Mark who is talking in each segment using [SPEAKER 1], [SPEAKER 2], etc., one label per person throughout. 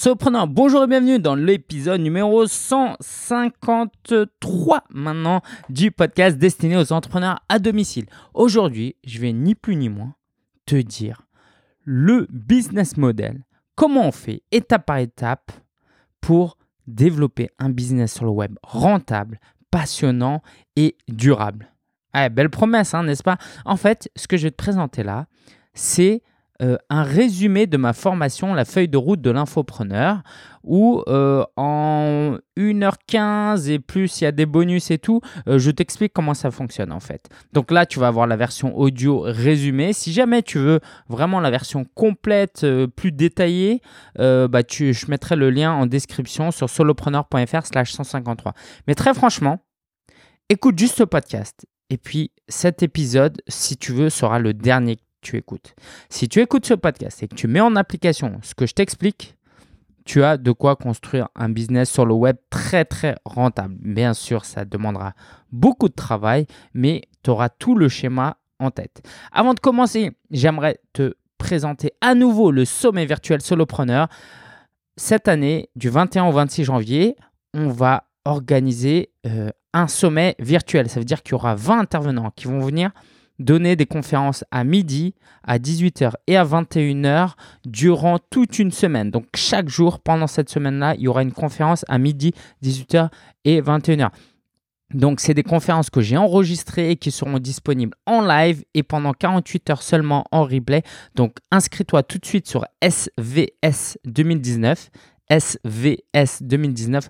[SPEAKER 1] Solopreneur, bonjour et bienvenue dans l'épisode numéro 153 maintenant du podcast destiné aux entrepreneurs à domicile. Aujourd'hui, je vais ni plus ni moins te dire le business model, comment on fait étape par étape pour développer un business sur le web rentable, passionnant et durable? Ah, belle promesse, hein, n'est-ce pas? En fait, ce que je vais te présenter là, c'est euh, un résumé de ma formation, la feuille de route de l'infopreneur, où euh, en 1h15 et plus, il y a des bonus et tout, euh, je t'explique comment ça fonctionne en fait. Donc là, tu vas avoir la version audio résumée. Si jamais tu veux vraiment la version complète, plus détaillée, bah, je mettrai le lien en description sur solopreneur.fr slash 153. Mais très franchement, écoute juste ce podcast. Et puis cet épisode, si tu veux, sera le dernier tu écoutes. Si tu écoutes ce podcast et que tu mets en application ce que je t'explique, tu as de quoi construire un business sur le web très très rentable. Bien sûr, ça demandera beaucoup de travail, mais tu auras tout le schéma en tête. Avant de commencer, j'aimerais te présenter à nouveau le sommet virtuel solopreneur. Cette année, du 21 au 26 janvier, on va organiser euh, un sommet virtuel. Ça veut dire qu'il y aura 20 intervenants qui vont venir donner des conférences à midi, à 18h et à 21h durant toute une semaine. Donc chaque jour pendant cette semaine-là, il y aura une conférence à midi, 18h et 21h. Donc c'est des conférences que j'ai enregistrées et qui seront disponibles en live et pendant 48 heures seulement en replay. Donc inscris-toi tout de suite sur SVS 2019 svs2019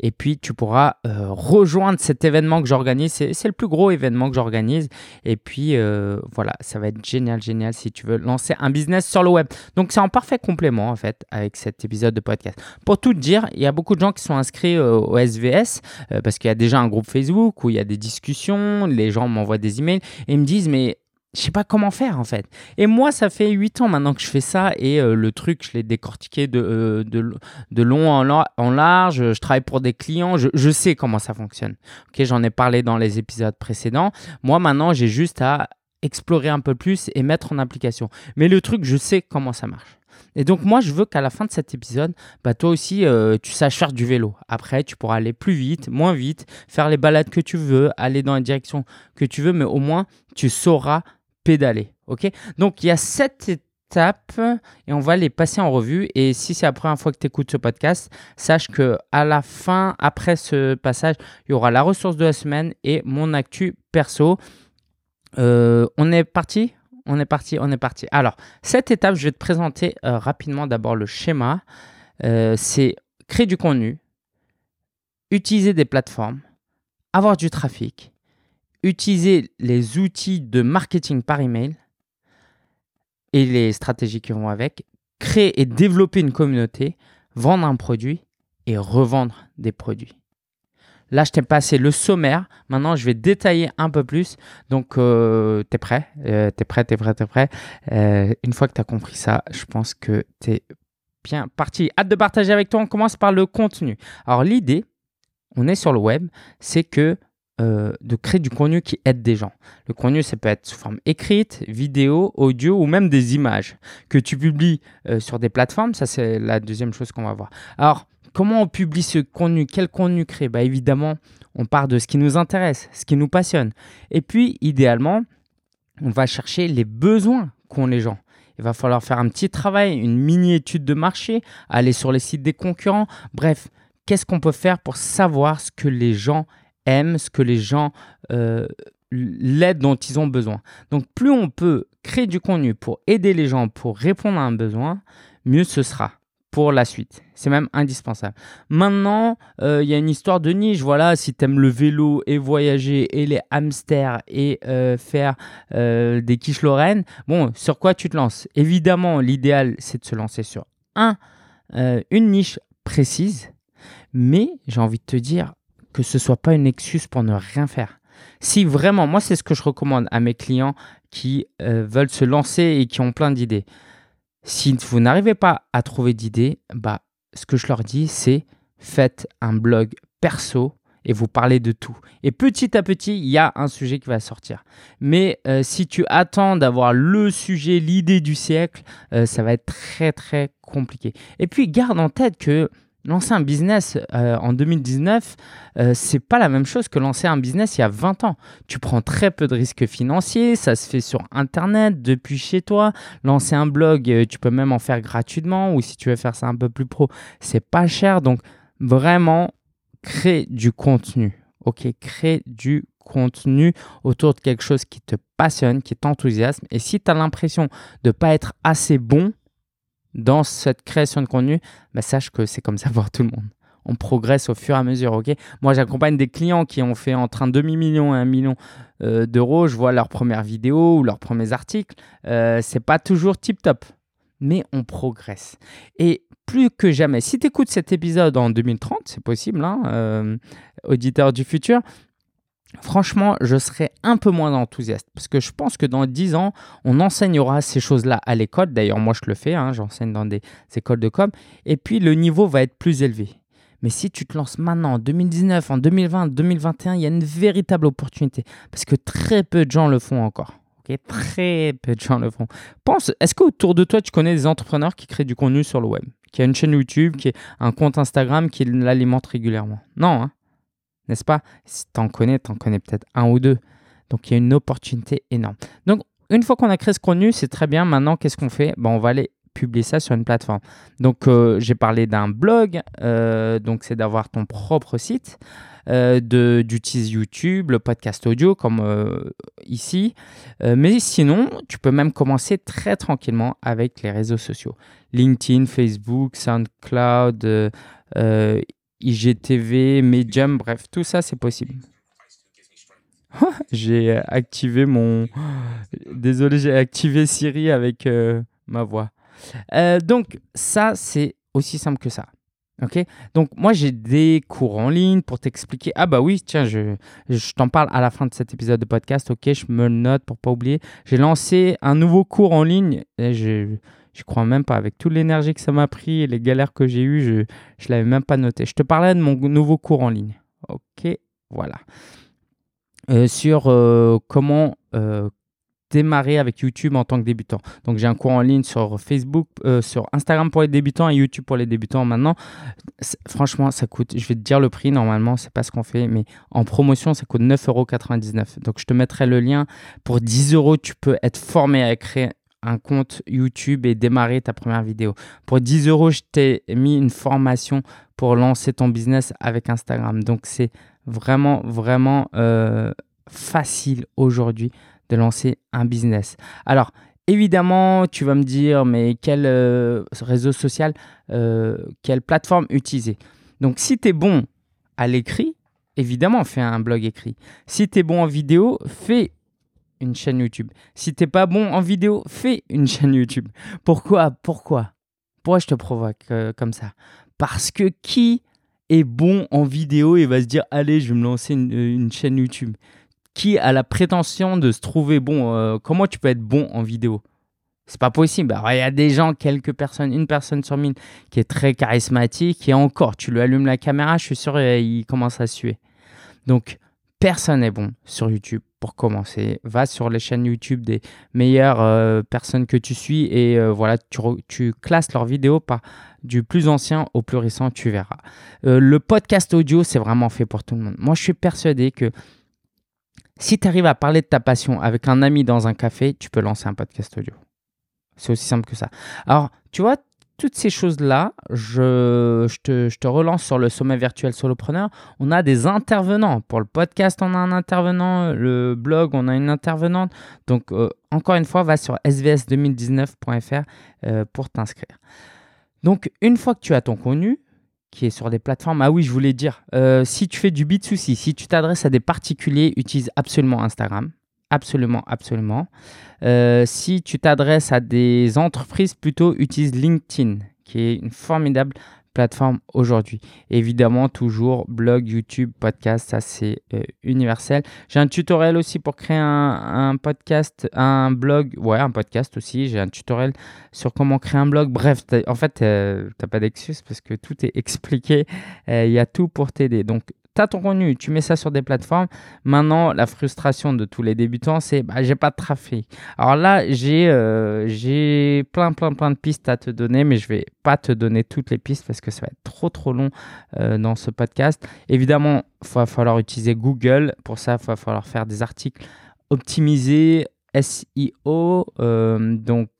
[SPEAKER 1] et puis tu pourras euh, rejoindre cet événement que j'organise. C'est le plus gros événement que j'organise. Et puis euh, voilà, ça va être génial, génial si tu veux lancer un business sur le web. Donc c'est en parfait complément en fait avec cet épisode de podcast. Pour tout dire, il y a beaucoup de gens qui sont inscrits euh, au SVS parce qu'il y a déjà un groupe Facebook où il y a des discussions, les gens m'envoient des emails et ils me disent mais je sais pas comment faire en fait. Et moi, ça fait 8 ans maintenant que je fais ça et euh, le truc, je l'ai décortiqué de, euh, de, long en, large. Je travaille pour des clients, je, sais comment ça fonctionne. Ok, j'en ai parlé dans les épisodes précédents. Moi, maintenant, j'ai juste à explorer un peu plus et mettre en application. Mais le truc, je sais comment ça marche. Et donc moi, je veux qu'à la fin de cet épisode, bah, toi aussi, euh, tu saches faire du vélo. Après, tu pourras aller plus vite, moins vite, faire les balades que tu veux, aller dans la direction que tu veux, mais au moins, tu sauras pédaler. Ok? Donc il y a sept étapes et on va les passer en revue. Et si c'est la première fois que tu écoutes ce podcast, sache que à la fin, après ce passage, il y aura la ressource de la semaine et mon actu perso. Euh, on est parti? On est parti, on est parti. Alors, cette étape, je vais te présenter euh, rapidement d'abord le schéma. Euh, c'est créer du contenu, utiliser des plateformes, avoir du trafic, utiliser les outils de marketing par email et les stratégies qui vont avec, créer et développer une communauté, vendre un produit et revendre des produits. Là, je t'ai passé le sommaire. Maintenant, je vais détailler un peu plus. Donc, euh, tu es prêt? Euh, Tu es prêt, tu es prêt, tu es prêt? Euh, Une fois que tu as compris ça, je pense que tu es bien parti. Hâte de partager avec toi. On commence par le contenu. Alors, l'idée, on est sur le web, c'est que euh, de créer du contenu qui aide des gens. Le contenu, ça peut être sous forme écrite, vidéo, audio ou même des images que tu publies euh, sur des plateformes. Ça, c'est la deuxième chose qu'on va voir. Alors, comment on publie ce contenu? Quel contenu créer? Bah, Évidemment, on part de ce qui nous intéresse, ce qui nous passionne. Et puis, idéalement, on va chercher les besoins qu'ont les gens. Il va falloir faire un petit travail, une mini-étude de marché, aller sur les sites des concurrents. Bref, qu'est-ce qu'on peut faire pour savoir ce que les gens ce que les gens, euh, l'aide dont ils ont besoin. Donc plus on peut créer du contenu pour aider les gens, pour répondre à un besoin, mieux ce sera pour la suite. C'est même indispensable. Maintenant, euh, il y a une histoire de niche. Voilà, si tu aimes le vélo et voyager et les hamsters et euh, faire des quiches lorraines, bon, sur quoi tu te lances? Évidemment, l'idéal, c'est de se lancer sur un, une niche précise. Mais j'ai envie de te dire, que ce soit pas une excuse pour ne rien faire. Si vraiment, moi c'est ce que je recommande à mes clients qui euh, veulent se lancer et qui ont plein d'idées. Si vous n'arrivez pas à trouver d'idées, bah, ce que je leur dis c'est faites un blog perso et vous parlez de tout. Et petit à petit, il y a un sujet qui va sortir. Mais euh, si tu attends d'avoir le sujet, l'idée du siècle, euh, ça va être très très compliqué. Et puis garde en tête que lancer un business euh, en 2019, c'est pas la même chose que lancer un business il y a 20 ans. Tu prends très peu de risques financiers, ça se fait sur internet depuis chez toi. Lancer un blog, tu peux même en faire gratuitement ou si tu veux faire ça un peu plus pro, c'est pas cher. Donc vraiment crée du contenu. Ok, crée du contenu autour de quelque chose qui te passionne, qui t'enthousiasme. Et si tu as l'impression de pas être assez bon dans cette création de contenu, bah, sache que c'est comme ça pour tout le monde. On progresse au fur et à mesure. ok? Moi, j'accompagne des clients qui ont fait entre un demi-million et un million euh, d'euros. Je vois leurs premières vidéos ou leurs premiers articles. Euh, c'est pas toujours tip-top, mais on progresse. Et plus que jamais. Si tu écoutes cet épisode en 2030, c'est possible, hein, euh, auditeur du futur, franchement, je serai un peu moins enthousiaste parce que je pense que dans 10 ans, on enseignera ces choses-là à l'école. D'ailleurs, moi, je le fais, hein, j'enseigne dans des écoles de com. Et puis, le niveau va être plus élevé. Mais si tu te lances maintenant, en 2019, en 2020, 2021, il y a une véritable opportunité parce que très peu de gens le font encore. Très peu de gens le font. Pense, est-ce qu'autour de toi, tu connais des entrepreneurs qui créent du contenu sur le web? Qui a une chaîne YouTube, qui a un compte Instagram, qui l'alimente régulièrement? Non, hein n'est-ce pas? Si tu en connais, tu en connais peut-être un ou deux. Donc il y a une opportunité énorme. Donc une fois qu'on a créé ce contenu, c'est très bien. Maintenant, qu'est-ce qu'on fait? Bon, On va aller publier ça sur une plateforme. Donc euh, j'ai parlé d'un blog, euh, donc c'est d'avoir ton propre site. Euh, d'utiliser YouTube, le podcast audio comme ici. Mais sinon, tu peux même commencer très tranquillement avec les réseaux sociaux. LinkedIn, Facebook, SoundCloud, IGTV, Medium, bref, tout ça c'est possible. j'ai activé mon... Désolé, j'ai activé Siri avec ma voix. donc ça, c'est aussi simple que ça. Ok, donc moi j'ai des cours en ligne pour t'expliquer. Ah bah oui, tiens, je, je t'en parle à la fin de cet épisode de podcast. Ok, je me note pour pas oublier. J'ai lancé un nouveau cours en ligne. Et je crois même pas avec toute l'énergie que ça m'a pris et les galères que j'ai eues, je ne l'avais même pas noté. Je te parlais de mon nouveau cours en ligne. Ok, voilà. Euh, sur euh, comment euh, démarrer avec YouTube en tant que débutant. Donc j'ai un cours en ligne sur Facebook, sur Instagram pour les débutants et YouTube pour les débutants maintenant. Franchement, ça coûte, je vais te dire le prix, normalement, c'est pas ce qu'on fait, mais en promotion, ça coûte 9,99€. Donc je te mettrai le lien. Pour 10 euros, tu peux être formé à créer un compte YouTube et démarrer ta première vidéo. Pour 10 euros, je t'ai mis une formation pour lancer ton business avec Instagram. Donc c'est vraiment, vraiment euh, facile aujourd'hui de lancer un business. Alors, évidemment, tu vas me dire, mais quel euh, réseau social, euh, quelle plateforme utiliser? Donc, si tu es bon à l'écrit, évidemment, fais un blog écrit. Si tu es bon en vidéo, fais une chaîne YouTube. Si tu n'es pas bon en vidéo, fais une chaîne YouTube. Pourquoi Pourquoi? Pourquoi je te provoque euh, comme ça? Parce que qui est bon en vidéo et va se dire, allez, je vais me lancer une chaîne YouTube? Qui a la prétention de se trouver bon. Euh, comment tu peux être bon en vidéo? C'est pas possible. il y a des gens, quelques personnes, une personne sur mille qui est très charismatique et encore, tu lui allumes la caméra, je suis sûr, il commence à suer. Donc, personne n'est bon sur YouTube pour commencer. Va sur les chaînes YouTube des meilleures euh, personnes que tu suis et euh, voilà, tu, classes leurs vidéos par du plus ancien au plus récent, tu verras. le podcast audio, c'est vraiment fait pour tout le monde. Moi, je suis persuadé que si tu arrives à parler de ta passion avec un ami dans un café, tu peux lancer un podcast audio. C'est aussi simple que ça. Alors, tu vois, toutes ces choses-là, je, te, relance sur le sommet virtuel solopreneur. On a des intervenants. Pour le podcast, on a un intervenant. Le blog, on a une intervenante. Donc, euh, encore une fois, va sur svs2019.fr euh, pour t'inscrire. Donc, une fois que tu as ton contenu, qui est sur des plateformes. Ah oui, je voulais dire, euh, si tu fais du B2C, si tu t'adresses à des particuliers, utilise absolument Instagram. Absolument, absolument. Euh, si tu t'adresses à des entreprises, plutôt utilise LinkedIn, qui est une formidable plateforme aujourd'hui. Évidemment, toujours blog, YouTube, podcast, ça c'est euh, universel. J'ai un tutoriel aussi pour créer un, podcast, un blog, ouais, un podcast aussi. J'ai un tutoriel sur comment créer un blog. Bref, en fait, euh, tu n'as pas d'excuse parce que tout est expliqué. Euh, il y a tout pour t'aider. Donc, tu as ton contenu, tu mets ça sur des plateformes. Maintenant, la frustration de tous les débutants, c'est bah, j'ai pas de trafic. Alors là, j'ai euh, j'ai plein, plein, plein de pistes à te donner, mais je vais pas te donner toutes les pistes parce que ça va être trop, trop long euh, dans ce podcast. Évidemment, il va falloir utiliser Google. Pour ça, il va falloir faire des articles optimisés, SEO. Euh, donc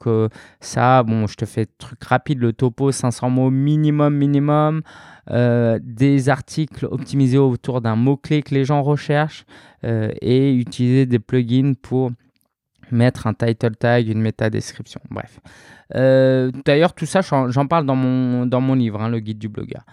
[SPEAKER 1] ça, bon, je te fais truc rapide, le topo, 500 mots minimum, minimum. Euh, des articles optimisés autour d'un mot-clé que les gens recherchent euh, et utiliser des plugins pour mettre un title tag, une méta description. Bref. Euh, d'ailleurs, tout ça, j'en parle dans mon, dans mon livre, hein, le guide du blogueur.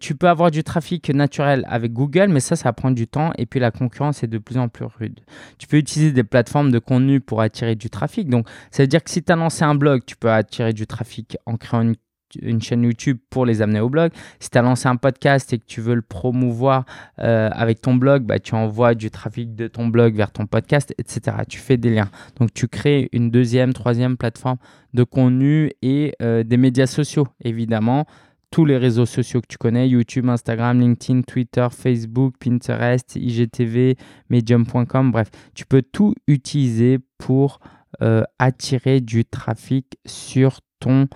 [SPEAKER 1] Tu peux avoir du trafic naturel avec Google, mais ça, ça prend du temps et puis la concurrence est de plus en plus rude. Tu peux utiliser des plateformes de contenu pour attirer du trafic. Donc, ça veut dire que si tu as lancé un blog, tu peux attirer du trafic en créant une une chaîne YouTube pour les amener au blog. Si tu as lancé un podcast et que tu veux le promouvoir euh, avec ton blog, bah, tu envoies du trafic de ton blog vers ton podcast, etc. Tu fais des liens. Donc tu crées une deuxième, troisième plateforme de contenu et euh, des médias sociaux, évidemment. Tous les réseaux sociaux que tu connais, YouTube, Instagram, LinkedIn, Twitter, Facebook, Pinterest, IGTV, Medium.com, bref, tu peux tout utiliser pour euh, attirer du trafic sur ton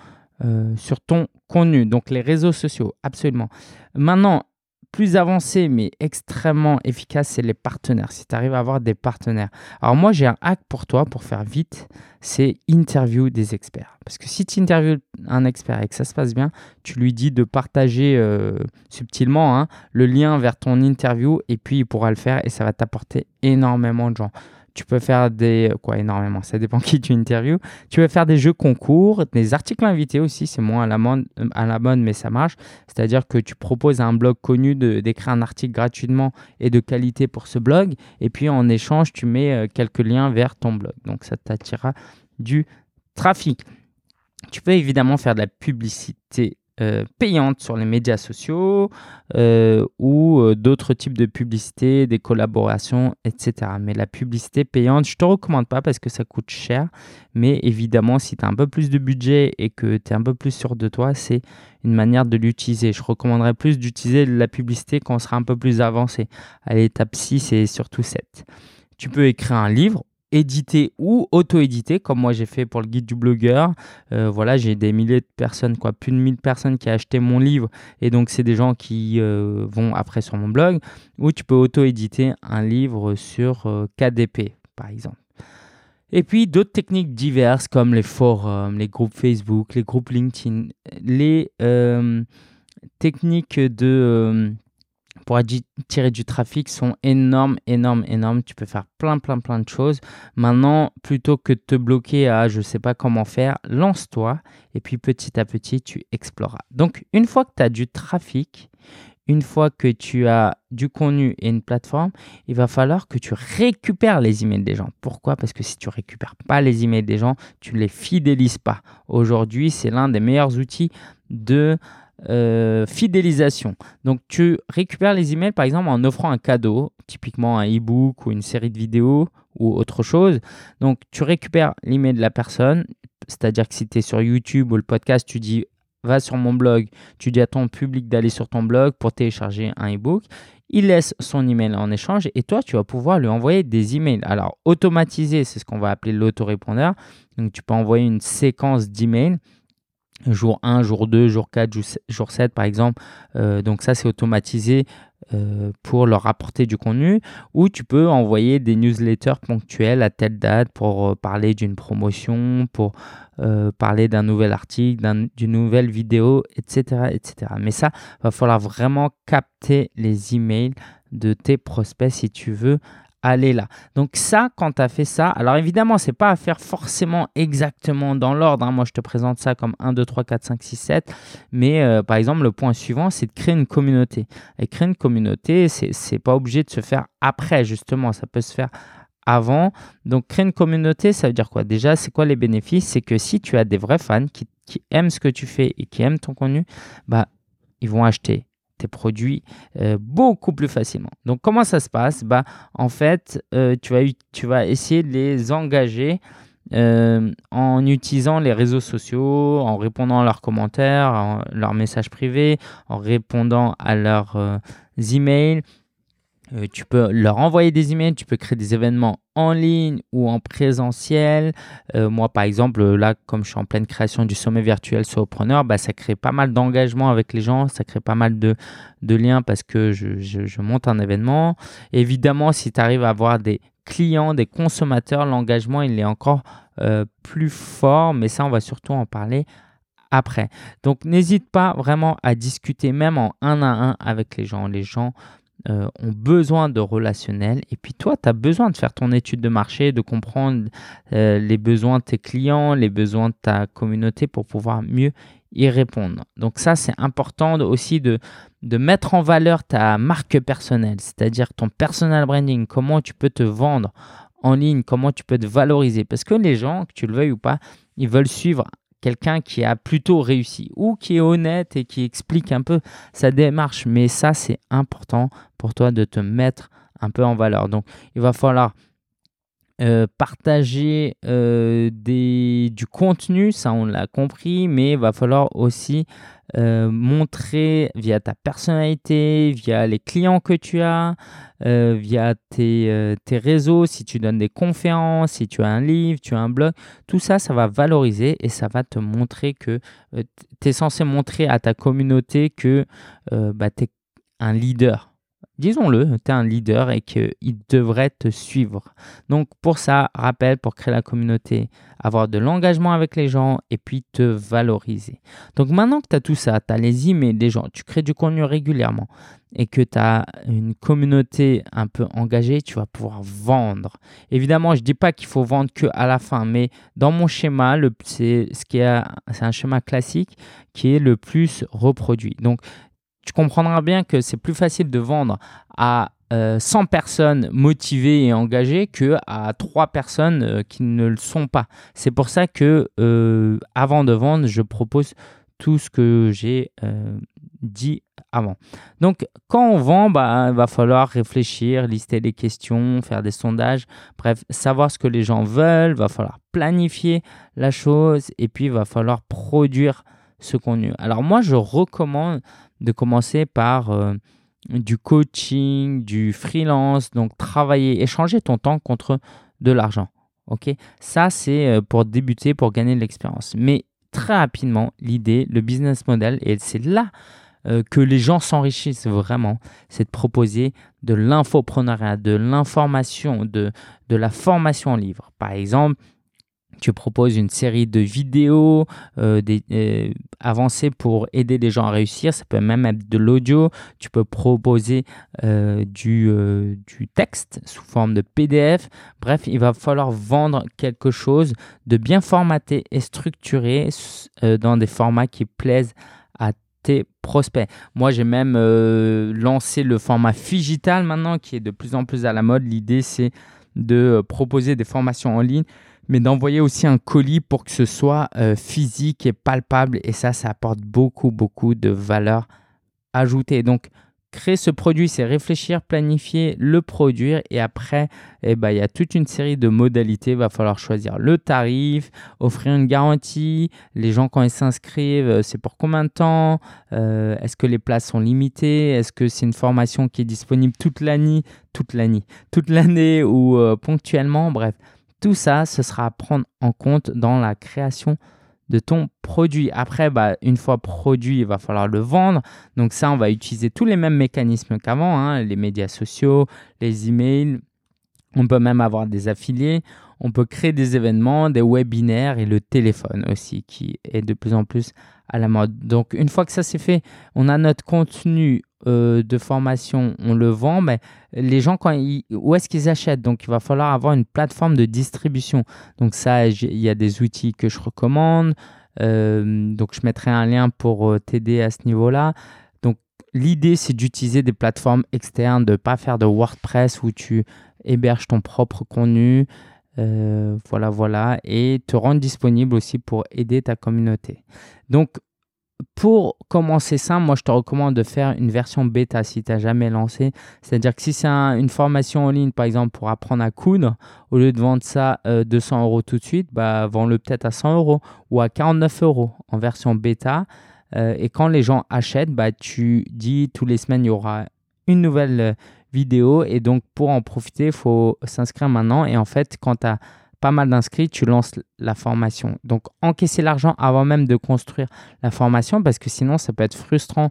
[SPEAKER 1] euh, sur ton contenu. Donc les réseaux sociaux, absolument. Maintenant, plus avancé mais extrêmement efficace, c'est les partenaires. Si tu arrives à avoir des partenaires. Alors moi, j'ai un hack pour toi pour faire vite, c'est interview des experts. Parce que si tu interviews un expert et que ça se passe bien, tu lui dis de partager euh, subtilement hein, le lien vers ton interview et puis il pourra le faire et ça va t'apporter énormément de gens. Tu peux faire des. Quoi, énormément, ça dépend qui tu interviews. Tu peux faire des jeux concours, des articles invités aussi, c'est moins à la, mode, à la mode, mais ça marche. C'est-à-dire que tu proposes à un blog connu d'écrire un article gratuitement et de qualité pour ce blog, et puis en échange, tu mets euh, quelques liens vers ton blog. Donc ça t'attirera du trafic. Tu peux évidemment faire de la publicité euh, payantes sur les médias sociaux euh, ou euh, d'autres types de publicité, des collaborations, etc. Mais la publicité payante, je ne te recommande pas parce que ça coûte cher. Mais évidemment, si tu as un peu plus de budget et que tu es un peu plus sûr de toi, c'est une manière de l'utiliser. Je recommanderais plus d'utiliser la publicité quand on sera un peu plus avancé. À l'étape 6 et surtout 7. Tu peux écrire un livre éditer ou auto-éditer, comme moi j'ai fait pour le guide du blogueur. Euh, voilà, j'ai des milliers de personnes, quoi, plus de 1000 personnes qui ont acheté mon livre, et donc c'est des gens qui euh, vont après sur mon blog, ou tu peux auto-éditer un livre sur euh, KDP, par exemple. Et puis d'autres techniques diverses comme les forums, les groupes Facebook, les groupes LinkedIn, les techniques de pour attirer du trafic sont énormes, énormes, énormes. Tu peux faire plein, plein, plein de choses. Maintenant, plutôt que de te bloquer à je ne sais pas comment faire, lance-toi et puis petit à petit, tu exploreras. Donc, une fois que tu as du trafic, une fois que tu as du contenu et une plateforme, il va falloir que tu récupères les emails des gens. Pourquoi? Parce que si tu récupères pas les emails des gens, tu ne les fidélises pas. Aujourd'hui, c'est l'un des meilleurs outils de euh, fidélisation. Donc, tu récupères les emails, par exemple, en offrant un cadeau, typiquement un e-book ou une série de vidéos ou autre chose. Donc, tu récupères l'email de la personne, c'est-à-dire que si tu es sur YouTube ou le podcast, tu dis va sur mon blog, tu dis à ton public d'aller sur ton blog pour télécharger un e-book. Il laisse son email en échange et toi, tu vas pouvoir lui envoyer des emails. Alors, automatisé, c'est ce qu'on va appeler l'autorépondeur. Donc, tu peux envoyer une séquence d'emails jour 1, jour 2, jour 4, jour 7 par exemple. Euh, donc ça c'est automatisé euh, pour leur apporter du contenu ou tu peux envoyer des newsletters ponctuels à telle date pour euh, parler d'une promotion, pour parler d'un nouvel article, d'une nouvelle vidéo, etc., etc. Mais ça, va falloir vraiment capter les emails de tes prospects si tu veux aller là. Donc ça, quand tu as fait ça, alors évidemment, c'est pas à faire forcément exactement dans l'ordre. Hein. Moi, je te présente ça comme 1, 2, 3, 4, 5, 6, 7. Mais euh, par exemple, le point suivant, c'est de créer une communauté. Et créer une communauté, c'est pas obligé de se faire après, justement. Ça peut se faire avant. Donc, créer une communauté, ça veut dire quoi? Déjà, c'est quoi les bénéfices? C'est que si tu as des vrais fans qui, aiment ce que tu fais et qui aiment ton contenu, bah, ils vont acheter produits euh, beaucoup plus facilement. Donc comment ça se passe? Bah, En fait, euh, tu, vas, tu vas essayer de les engager euh, en utilisant les réseaux sociaux, en répondant à leurs commentaires, à leurs messages privés, en répondant à leurs emails. Euh, tu peux leur envoyer des emails, tu peux créer des événements en ligne ou en présentiel. Euh, moi, par exemple, là, comme je suis en pleine création du sommet virtuel Solopreneur, bah, ça crée pas mal d'engagement avec les gens, ça crée pas mal de, liens parce que je, monte un événement. Évidemment, si tu arrives à avoir des clients, des consommateurs, l'engagement, il est encore euh, plus fort, mais ça, on va surtout en parler après. Donc, n'hésite pas vraiment à discuter même en un à un avec les gens. Les gens euh, ont besoin de relationnel. Et puis toi, tu as besoin de faire ton étude de marché, de comprendre euh, les besoins de tes clients, les besoins de ta communauté pour pouvoir mieux y répondre. Donc ça, c'est important aussi de, de mettre en valeur ta marque personnelle, c'est-à-dire ton personal branding, comment tu peux te vendre en ligne, comment tu peux te valoriser? Parce que les gens, que tu le veuilles ou pas, ils veulent suivre quelqu'un qui a plutôt réussi ou qui est honnête et qui explique un peu sa démarche. Mais ça, c'est important pour toi de te mettre un peu en valeur. Donc, il va falloir euh, partager euh, du contenu, ça on l'a compris, mais il va falloir aussi euh, montrer via ta personnalité, via les clients que tu as, via tes, tes, réseaux, si tu donnes des conférences, si tu as un livre, tu as un blog, tout ça, ça va valoriser et ça va te montrer que tu es censé montrer à ta communauté que bah, tu es un leader disons-le, tu es un leader et qu'il devrait te suivre. Donc pour ça, rappelle, pour créer la communauté, avoir de l'engagement avec les gens et puis te valoriser. Donc maintenant que tu as tout ça, tu as les emails des gens, tu crées du contenu régulièrement et que tu as une communauté un peu engagée, tu vas pouvoir vendre. Évidemment, je ne dis pas qu'il faut vendre que à la fin, mais dans mon schéma, c'est un schéma classique qui est le plus reproduit. Donc, tu comprendras bien que c'est plus facile de vendre à 100 euh, personnes motivées et engagées que à 3 personnes euh, qui ne le sont pas. C'est pour ça que euh, avant de vendre, je propose tout ce que j'ai dit avant. Donc quand on vend, bah, il va falloir réfléchir, lister les questions, faire des sondages, bref, savoir ce que les gens veulent, il va falloir planifier la chose et puis il va falloir produire ce contenu. Alors moi, je recommande de commencer par euh, du coaching, du freelance, donc travailler, échanger ton temps contre de l'argent. Ok, ça c'est euh, pour débuter, pour gagner de l'expérience. Mais très rapidement, l'idée, le business model, et c'est là euh, que les gens s'enrichissent vraiment, c'est de proposer de l'infoprenariat, de l'information, de, de la formation en livre. Par exemple, tu proposes une série de vidéos euh, des, euh, avancées pour aider les gens à réussir. Ça peut même être de l'audio. Tu peux proposer euh, du, du, texte sous forme de PDF. Bref, il va falloir vendre quelque chose de bien formaté et structuré dans des formats qui plaisent à tes prospects. Moi, j'ai même lancé le format digital maintenant qui est de plus en plus à la mode. L'idée, c'est de proposer des formations en ligne mais d'envoyer aussi un colis pour que ce soit euh, physique et palpable. Et ça, ça apporte beaucoup, beaucoup de valeur ajoutée. Donc, créer ce produit, c'est réfléchir, planifier, le produire et après, eh ben, il y a toute une série de modalités. Il va falloir choisir le tarif, offrir une garantie, les gens quand ils s'inscrivent, euh, c'est pour combien de temps, euh, est-ce que les places sont limitées, est-ce que c'est une formation qui est disponible toute l'année, toute l'année, toute l'année ou ponctuellement, bref. Tout ça, ce sera à prendre en compte dans la création de ton produit. Après, bah, une fois produit, il va falloir le vendre. Donc ça, on va utiliser tous les mêmes mécanismes qu'avant, hein, les médias sociaux, les emails. On peut même avoir des affiliés. On peut créer des événements, des webinaires et le téléphone aussi, qui est de plus en plus à la mode. Donc une fois que ça c'est fait, on a notre contenu euh, de formation, on le vend, mais les gens, quand où est-ce qu'ils achètent? Donc, il va falloir avoir une plateforme de distribution. Donc, ça, il y a des outils que je recommande. Euh, donc, je mettrai un lien pour euh, t'aider à ce niveau-là. Donc, l'idée, c'est d'utiliser des plateformes externes, de ne pas faire de WordPress où tu héberges ton propre contenu. Voilà, voilà, et te rendre disponible aussi pour aider ta communauté. Donc, pour commencer ça, moi je te recommande de faire une version bêta si tu n'as jamais lancé. C'est-à-dire que si c'est une formation en ligne, par exemple, pour apprendre à coudre, au lieu de vendre ça 200 euh, euros tout de suite, bah, vends-le peut-être à 100 euros ou à 49 euros en version bêta. Euh, et quand les gens achètent, bah, tu dis tous les semaines, il y aura une nouvelle euh, vidéo. Et donc, pour en profiter, il faut s'inscrire maintenant. Et en fait, quand tu as pas mal d'inscrits, tu lances la formation. Donc, encaisser l'argent avant même de construire la formation parce que sinon, ça peut être frustrant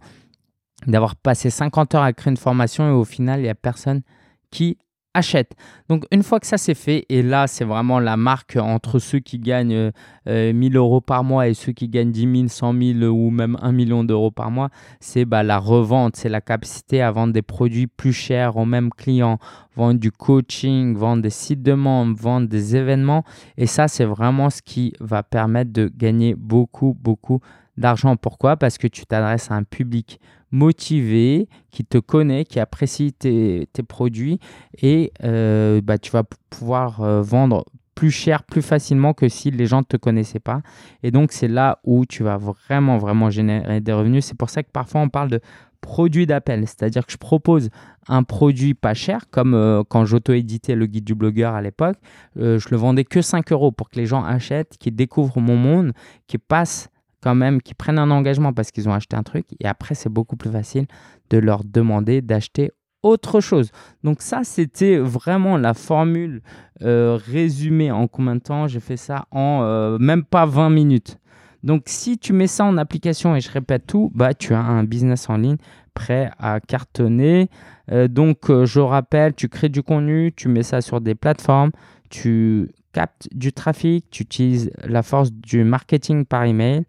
[SPEAKER 1] d'avoir passé 50 heures à créer une formation et au final, il n'y a personne qui achète. Donc une fois que ça c'est fait, et là c'est vraiment la marque entre ceux qui gagnent euh, 1000 euh, euros par mois et ceux qui gagnent 10 000, 100 000 ou même 1 million d'euros par mois, c'est bah, la revente, c'est la capacité à vendre des produits plus chers aux mêmes clients, vendre du coaching, vendre des sites de membres, vendre des événements. Et ça c'est vraiment ce qui va permettre de gagner beaucoup, beaucoup d'argent. Pourquoi? Parce que tu t'adresses à un public motivé, qui te connaît, qui apprécie tes, produits et euh, bah, tu vas pouvoir euh, vendre plus cher, plus facilement que si les gens ne te connaissaient pas. Et donc, c'est là où tu vas vraiment, vraiment générer des revenus. C'est pour ça que parfois, on parle de produit d'appel, c'est-à-dire que je propose un produit pas cher, comme euh, quand j'auto-éditais le guide du blogueur à l'époque, je le vendais que 5 euros pour que les gens achètent, qu'ils découvrent mon monde, qu'ils passent quand même, qui prennent un engagement parce qu'ils ont acheté un truc. Et après, c'est beaucoup plus facile de leur demander d'acheter autre chose. Donc ça, c'était vraiment la formule euh, résumée en combien de temps J'ai fait ça en euh, même pas 20 minutes. Donc si tu mets ça en application et je répète tout, bah tu as un business en ligne prêt à cartonner. Euh, donc je rappelle, tu crées du contenu, tu mets ça sur des plateformes, tu captes du trafic, tu utilises la force du marketing par email,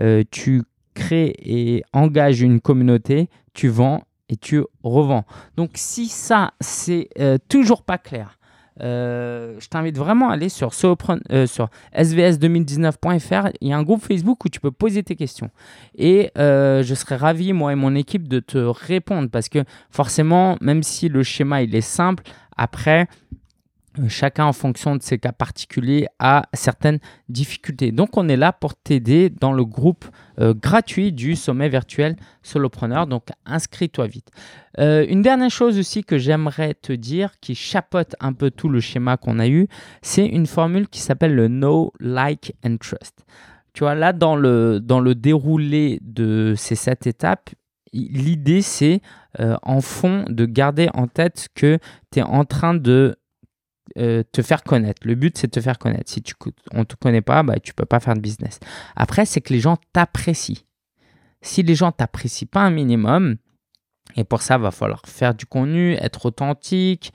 [SPEAKER 1] euh, tu crées et engages une communauté, tu vends et tu revends. Donc si ça, c'est euh, toujours pas clair, euh, je t'invite vraiment à aller sur, sur svs2019.fr. Il y a un groupe Facebook où tu peux poser tes questions. Et je serai ravi, moi et mon équipe, de te répondre parce que forcément, même si le schéma est simple, après, chacun en fonction de ses cas particuliers a certaines difficultés. Donc on est là pour t'aider dans le groupe euh, gratuit du sommet virtuel solopreneur. Donc inscris-toi vite. Euh, une dernière chose aussi que j'aimerais te dire qui chapeaute un peu tout le schéma qu'on a eu, c'est une formule qui s'appelle le Know, Like and Trust. Tu vois, là dans le, dans le déroulé de ces sept étapes, l'idée c'est en fond de garder en tête que tu es en train de euh, te faire connaître. Le but, c'est de te faire connaître. Si tu, on ne te connaît pas, bah, tu ne peux pas faire de business. Après, c'est que les gens t'apprécient. Si les gens t'apprécient pas un minimum, et pour ça, il va falloir faire du contenu, être authentique,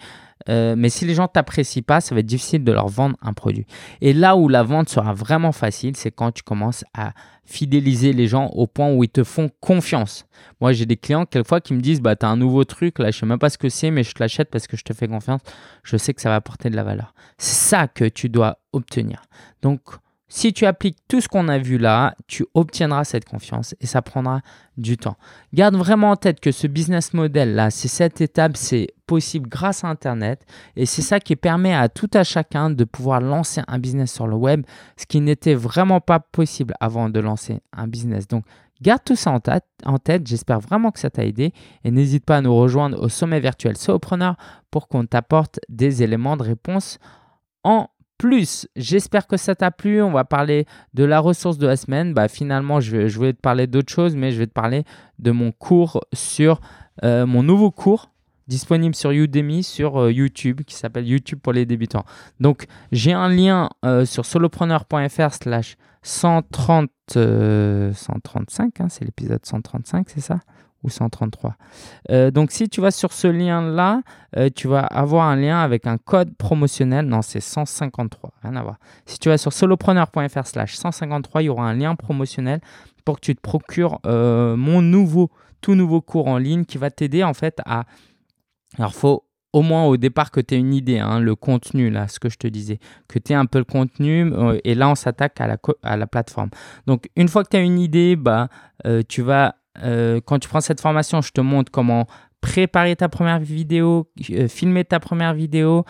[SPEAKER 1] euh, mais si les gens t'apprécient pas, ça va être difficile de leur vendre un produit. Et là où la vente sera vraiment facile, c'est quand tu commences à fidéliser les gens au point où ils te font confiance. Moi, j'ai des clients quelquefois qui me disent bah as un nouveau truc là, je sais même pas ce que c'est mais je te l'achète parce que je te fais confiance, je sais que ça va apporter de la valeur. C'est ça que tu dois obtenir. Donc si tu appliques tout ce qu'on a vu là, tu obtiendras cette confiance et ça prendra du temps. Garde vraiment en tête que ce business model là, c'est cette étape, c'est possible grâce à Internet et c'est ça qui permet à tout à chacun de pouvoir lancer un business sur le web, ce qui n'était vraiment pas possible avant de lancer un business. Donc, garde tout ça en tête. J'espère vraiment que ça t'a aidé et n'hésite pas à nous rejoindre au sommet virtuel Solopreneur pour qu'on t'apporte des éléments de réponse en plus. J'espère que ça t'a plu. On va parler de la ressource de la semaine. Bah, finalement, je, voulais te parler d'autre chose, mais je vais te parler de mon cours sur euh, mon nouveau cours disponible sur Udemy, sur euh, YouTube, qui s'appelle YouTube pour les débutants. Donc, j'ai un lien euh, sur solopreneur.fr slash 130, 135, hein, c'est l'épisode 135, c'est ça? Ou 133. Euh, donc si tu vas sur ce lien-là, euh, tu vas avoir un lien avec un code promotionnel. Non, c'est 153, rien à voir. Si tu vas sur solopreneur.fr slash 153, il y aura un lien promotionnel pour que tu te procures euh, mon nouveau, tout nouveau cours en ligne qui va t'aider en fait à... Alors, faut au moins au départ que tu aies une idée, hein, le contenu, là, ce que je te disais, que tu aies un peu le contenu, et là on s'attaque à la, à la plateforme. Donc une fois que tu as une idée, bah, tu vas euh, quand tu prends cette formation, je te montre comment préparer ta première vidéo, euh, filmer ta première vidéo,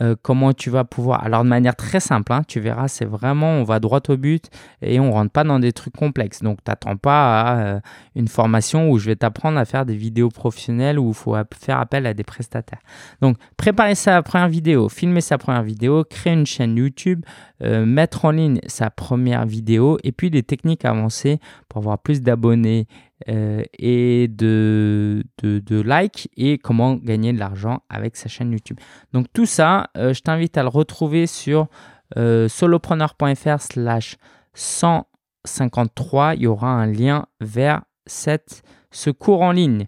[SPEAKER 1] euh, comment tu vas pouvoir. Alors de manière très simple, hein, tu verras, c'est vraiment, on va droit au but et on rentre pas dans des trucs complexes. Donc t'attends pas à euh, une formation où je vais t'apprendre à faire des vidéos professionnelles où il faut faire appel à des prestataires. Donc préparer sa première vidéo, filmer sa première vidéo, créer une chaîne YouTube, euh, mettre en ligne sa première vidéo et puis des techniques avancées pour avoir plus d'abonnés euh, et de, de, likes et comment gagner de l'argent avec sa chaîne YouTube. Donc tout ça, euh, je t'invite à le retrouver sur solopreneur.fr slash 153. Il y aura un lien vers ce cours en ligne.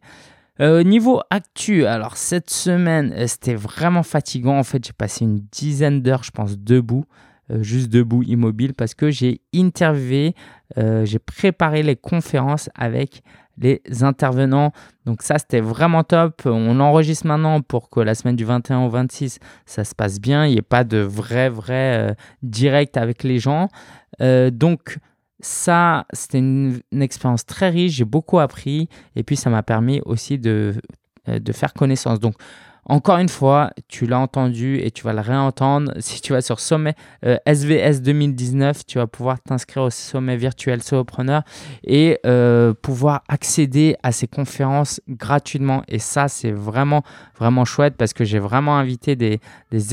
[SPEAKER 1] niveau actu, alors cette semaine, c'était vraiment fatigant. En fait, j'ai passé une dizaine d'heures, je pense, debout. Euh, juste debout immobile parce que j'ai interviewé, euh, j'ai préparé les conférences avec les intervenants. Donc ça, c'était vraiment top. On enregistre maintenant pour que la semaine du 21 au 26, ça se passe bien. Il n'y ait pas de vrai, vrai euh, direct avec les gens. donc ça, c'était une, une, expérience très riche. J'ai beaucoup appris. Et puis, ça m'a permis aussi de, de faire connaissance. Donc, encore une fois, tu l'as entendu et tu vas le réentendre. Si tu vas sur sommet SVS euh, 2019, tu vas pouvoir t'inscrire au sommet virtuel Solopreneur et euh, pouvoir accéder à ces conférences gratuitement. Et ça, c'est vraiment, vraiment chouette parce que j'ai vraiment invité des,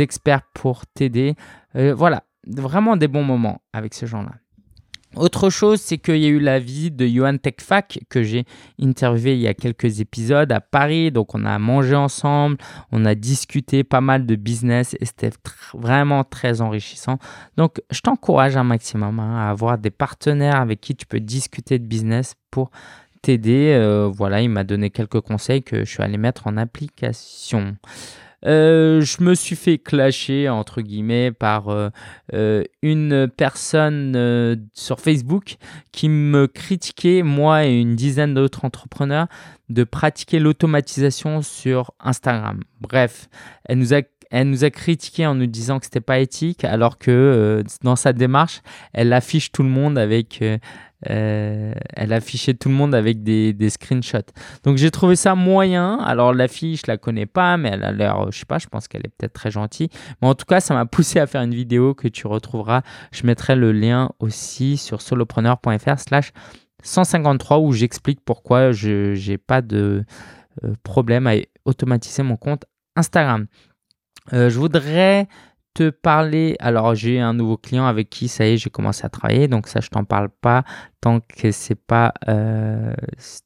[SPEAKER 1] experts pour t'aider. Euh, voilà, vraiment des bons moments avec ces gens-là. Autre chose, c'est qu'il y a eu la visite de Johan Techfac que j'ai interviewé il y a quelques épisodes à Paris. Donc on a mangé ensemble, on a discuté pas mal de business et c'était vraiment très enrichissant. Donc je t'encourage un maximum hein, à avoir des partenaires avec qui tu peux discuter de business pour t'aider. Euh, voilà, il m'a donné quelques conseils que je suis allé mettre en application. Euh, je me suis fait clasher, entre guillemets, par euh, euh, une personne sur Facebook qui me critiquait, moi et une dizaine d'autres entrepreneurs, de pratiquer l'automatisation sur Instagram. Bref, elle nous a elle nous a critiqué en nous disant que c'était pas éthique, alors que dans sa démarche, elle affiche tout le monde avec euh, elle affichait tout le monde avec des, screenshots. Donc j'ai trouvé ça moyen. Alors la fille, je la connais pas, mais elle a l'air, je sais pas, je pense qu'elle est peut-être très gentille. Mais en tout cas, ça m'a poussé à faire une vidéo que tu retrouveras. Je mettrai le lien aussi sur solopreneur.fr slash 153 où j'explique pourquoi je n'ai pas de euh, problème à automatiser mon compte Instagram. Euh, je voudrais parler. Alors, j'ai un nouveau client avec qui, ça y est, j'ai commencé à travailler. Donc, ça, je t'en parle pas tant que c'est pas. Euh,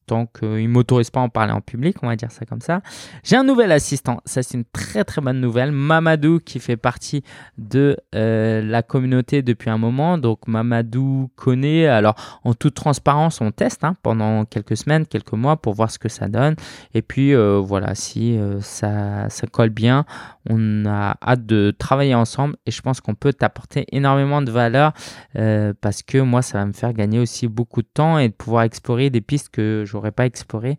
[SPEAKER 1] tant qu'il m'autorise pas à en parler en public, on va dire ça comme ça. J'ai un nouvel assistant. Ça, c'est une très, très bonne nouvelle. Mamadou, qui fait partie de euh, la communauté depuis un moment. Donc, Mamadou connaît. Alors, en toute transparence, on teste hein, pendant quelques semaines, quelques mois pour voir ce que ça donne. Et puis, euh, voilà, si ça, ça colle bien, on a hâte de travailler ensemble et je pense qu'on peut t'apporter énormément de valeur parce que moi, ça va me faire gagner aussi beaucoup de temps et de pouvoir explorer des pistes que j'aurais pas explorées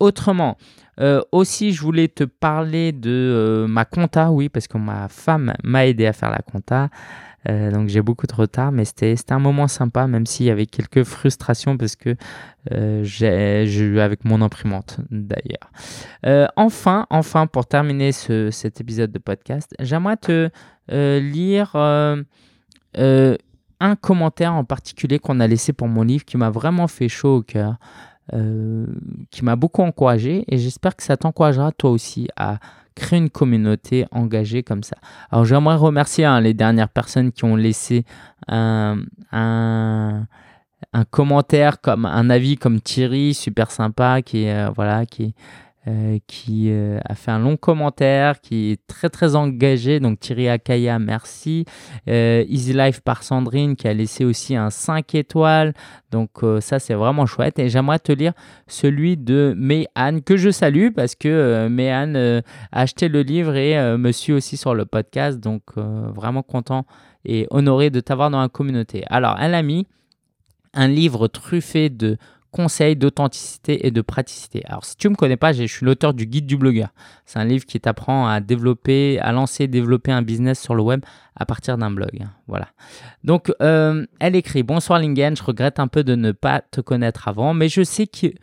[SPEAKER 1] autrement. Euh, aussi, je voulais te parler de euh, ma compta, oui, parce que ma femme m'a aidé à faire la compta. Euh, donc j'ai beaucoup de retard, mais c'était un moment sympa, même s'il y avait quelques frustrations parce que j'ai eu avec mon imprimante d'ailleurs. Enfin, enfin, pour terminer ce, cet épisode de podcast, j'aimerais te lire un commentaire en particulier qu'on a laissé pour mon livre qui m'a vraiment fait chaud au cœur. qui m'a beaucoup encouragé et j'espère que ça t'encouragera toi aussi à créer une communauté engagée comme ça. Alors j'aimerais remercier hein, les dernières personnes qui ont laissé un, un, commentaire comme un avis comme Thierry, super sympa, qui euh, voilà, qui euh, qui euh, a fait un long commentaire, qui est très très engagé. Donc Thierry Akaya, merci. Euh, Easy Life par Sandrine qui a laissé aussi un 5 étoiles. Donc ça c'est vraiment chouette. Et j'aimerais te lire celui de Méhan que je salue parce que Méhan a acheté le livre et me suit aussi sur le podcast. Donc vraiment content et honoré de t'avoir dans la communauté. Alors elle a mis un livre truffé de conseils d'authenticité et de praticité. Alors, si tu ne me connais pas, je suis l'auteur du guide du blogueur. C'est un livre qui t'apprend à développer, à lancer développer un business sur le web à partir d'un blog. Voilà. Donc, euh, elle écrit Bonsoir Lingen, je regrette un peu de ne pas te connaître avant, mais je sais qu'il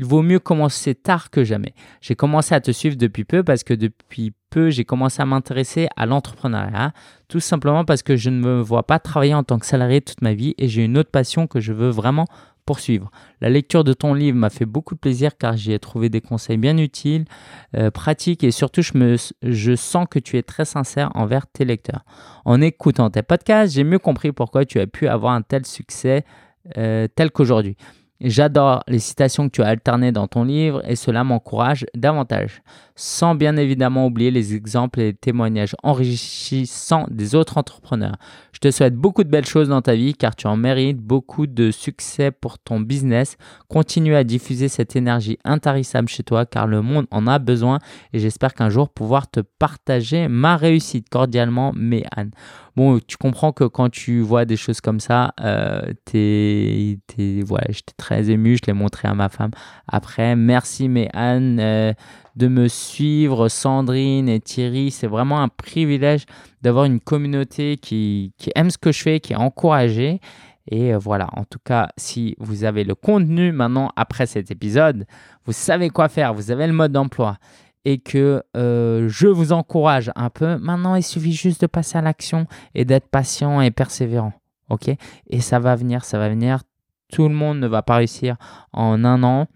[SPEAKER 1] vaut mieux commencer tard que jamais. J'ai commencé à te suivre depuis peu parce que depuis peu, j'ai commencé à m'intéresser à l'entrepreneuriat, tout simplement parce que je ne me vois pas travailler en tant que salarié toute ma vie et j'ai une autre passion que je veux vraiment poursuivre. La lecture de ton livre m'a fait beaucoup de plaisir car j'y ai trouvé des conseils bien utiles, euh, pratiques et surtout je, sens que tu es très sincère envers tes lecteurs. En écoutant tes podcasts, j'ai mieux compris pourquoi tu as pu avoir un tel succès euh, tel qu'aujourd'hui. J'adore les citations que tu as alternées dans ton livre et cela m'encourage davantage, sans bien évidemment oublier les exemples et les témoignages enrichissants des autres entrepreneurs. Je te souhaite beaucoup de belles choses dans ta vie car tu en mérites beaucoup de succès pour ton business. Continue à diffuser cette énergie intarissable chez toi car le monde en a besoin et j'espère qu'un jour pouvoir te partager ma réussite. Cordialement, Méane. Bon, tu comprends que quand tu vois des choses comme ça, euh, t'es, voilà, j'étais très ému, je l'ai montré à ma femme. Après, merci Méane euh, de me suivre, Sandrine et Thierry. C'est vraiment un privilège d'avoir une communauté qui, qui aime ce que je fais, qui est encouragée. Et euh, voilà, en tout cas, si vous avez le contenu maintenant après cet épisode, vous savez quoi faire, vous avez le mode d'emploi et que euh, je vous encourage un peu, maintenant il suffit juste de passer à l'action et d'être patient et persévérant. Ok? Et ça va venir, ça va venir. Tout le monde ne va pas réussir en un an,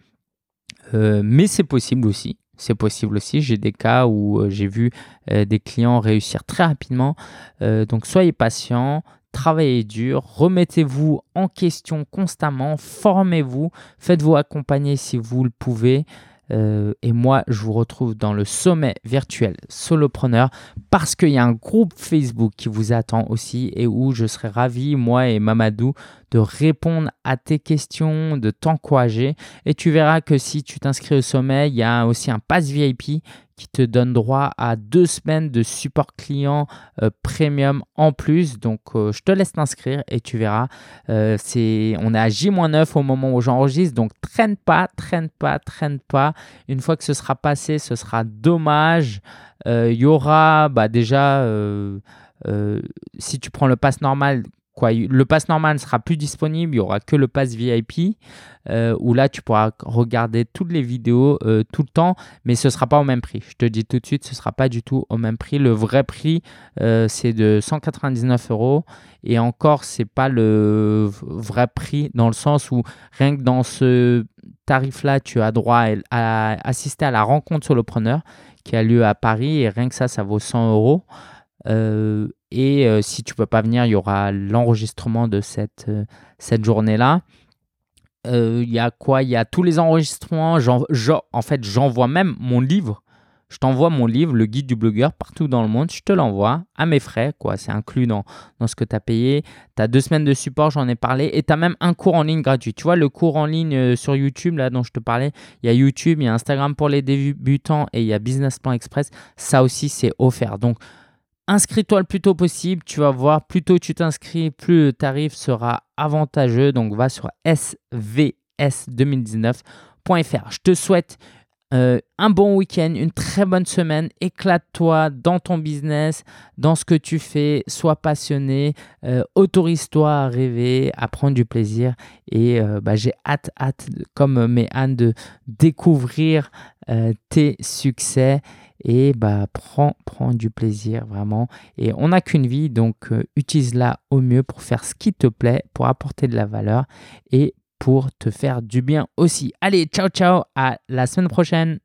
[SPEAKER 1] euh, mais c'est possible aussi. C'est possible aussi. J'ai des cas où euh, j'ai vu des clients réussir très rapidement. donc soyez patient, travaillez dur, remettez-vous en question constamment, formez-vous, faites-vous accompagner si vous le pouvez. Euh, et moi, je vous retrouve dans le sommet virtuel Solopreneur parce qu'il y a un groupe Facebook qui vous attend aussi et où je serai ravi, moi et Mamadou, de répondre à tes questions, de t'encourager. Et tu verras que si tu t'inscris au sommet, il y a aussi un pass VIP qui te donne droit à deux semaines de support client euh, premium en plus. Donc, euh, je te laisse t'inscrire et tu verras. Euh, on est à J-9 au moment où j'enregistre. Donc, traîne pas, traîne pas, traîne pas. Une fois que ce sera passé, ce sera dommage. Il y aura bah, déjà, si tu prends le pass normal, le pass normal ne sera plus disponible, il n'y aura que le pass VIP, euh, où là tu pourras regarder toutes les vidéos euh, tout le temps, mais ce ne sera pas au même prix. Je te dis tout de suite, ce ne sera pas du tout au même prix. Le vrai prix, euh, c'est de 199 euros. Et encore, ce n'est pas le vrai prix dans le sens où rien que dans ce tarif-là, tu as droit à, à assister à la rencontre solopreneur qui a lieu à Paris et rien que ça, ça vaut 100 euros. Euh, et euh, si tu peux pas venir, il y aura l'enregistrement de cette, euh, cette journée-là. Il y a quoi? Il y a tous les enregistrements. en fait, j'envoie même mon livre. Je t'envoie mon livre, le guide du blogueur, partout dans le monde. Je te l'envoie à mes frais, quoi. C'est inclus dans, dans ce que tu as payé. Tu as deux semaines de support, j'en ai parlé. Et tu as même un cours en ligne gratuit. Tu vois, le cours en ligne sur YouTube, là, dont je te parlais, il y a YouTube, il y a Instagram pour les débutants et il y a Business Plan Express. Ça aussi, c'est offert. Donc, Inscris-toi le plus tôt possible, tu vas voir, plus tôt tu t'inscris, plus le tarif sera avantageux. Donc va sur svs2019.fr. Je te souhaite euh, un bon week-end, une très bonne semaine. Éclate-toi dans ton business, dans ce que tu fais. Sois passionné. Euh, autorise-toi à rêver, à prendre du plaisir. Et euh, bah, j'ai hâte, hâte, comme mes Anne, de découvrir tes succès et bah prends, prends du plaisir vraiment. Et on n'a qu'une vie, donc euh, utilise-la au mieux pour faire ce qui te plaît, pour apporter de la valeur et pour te faire du bien aussi. Allez, ciao ciao, à la semaine prochaine.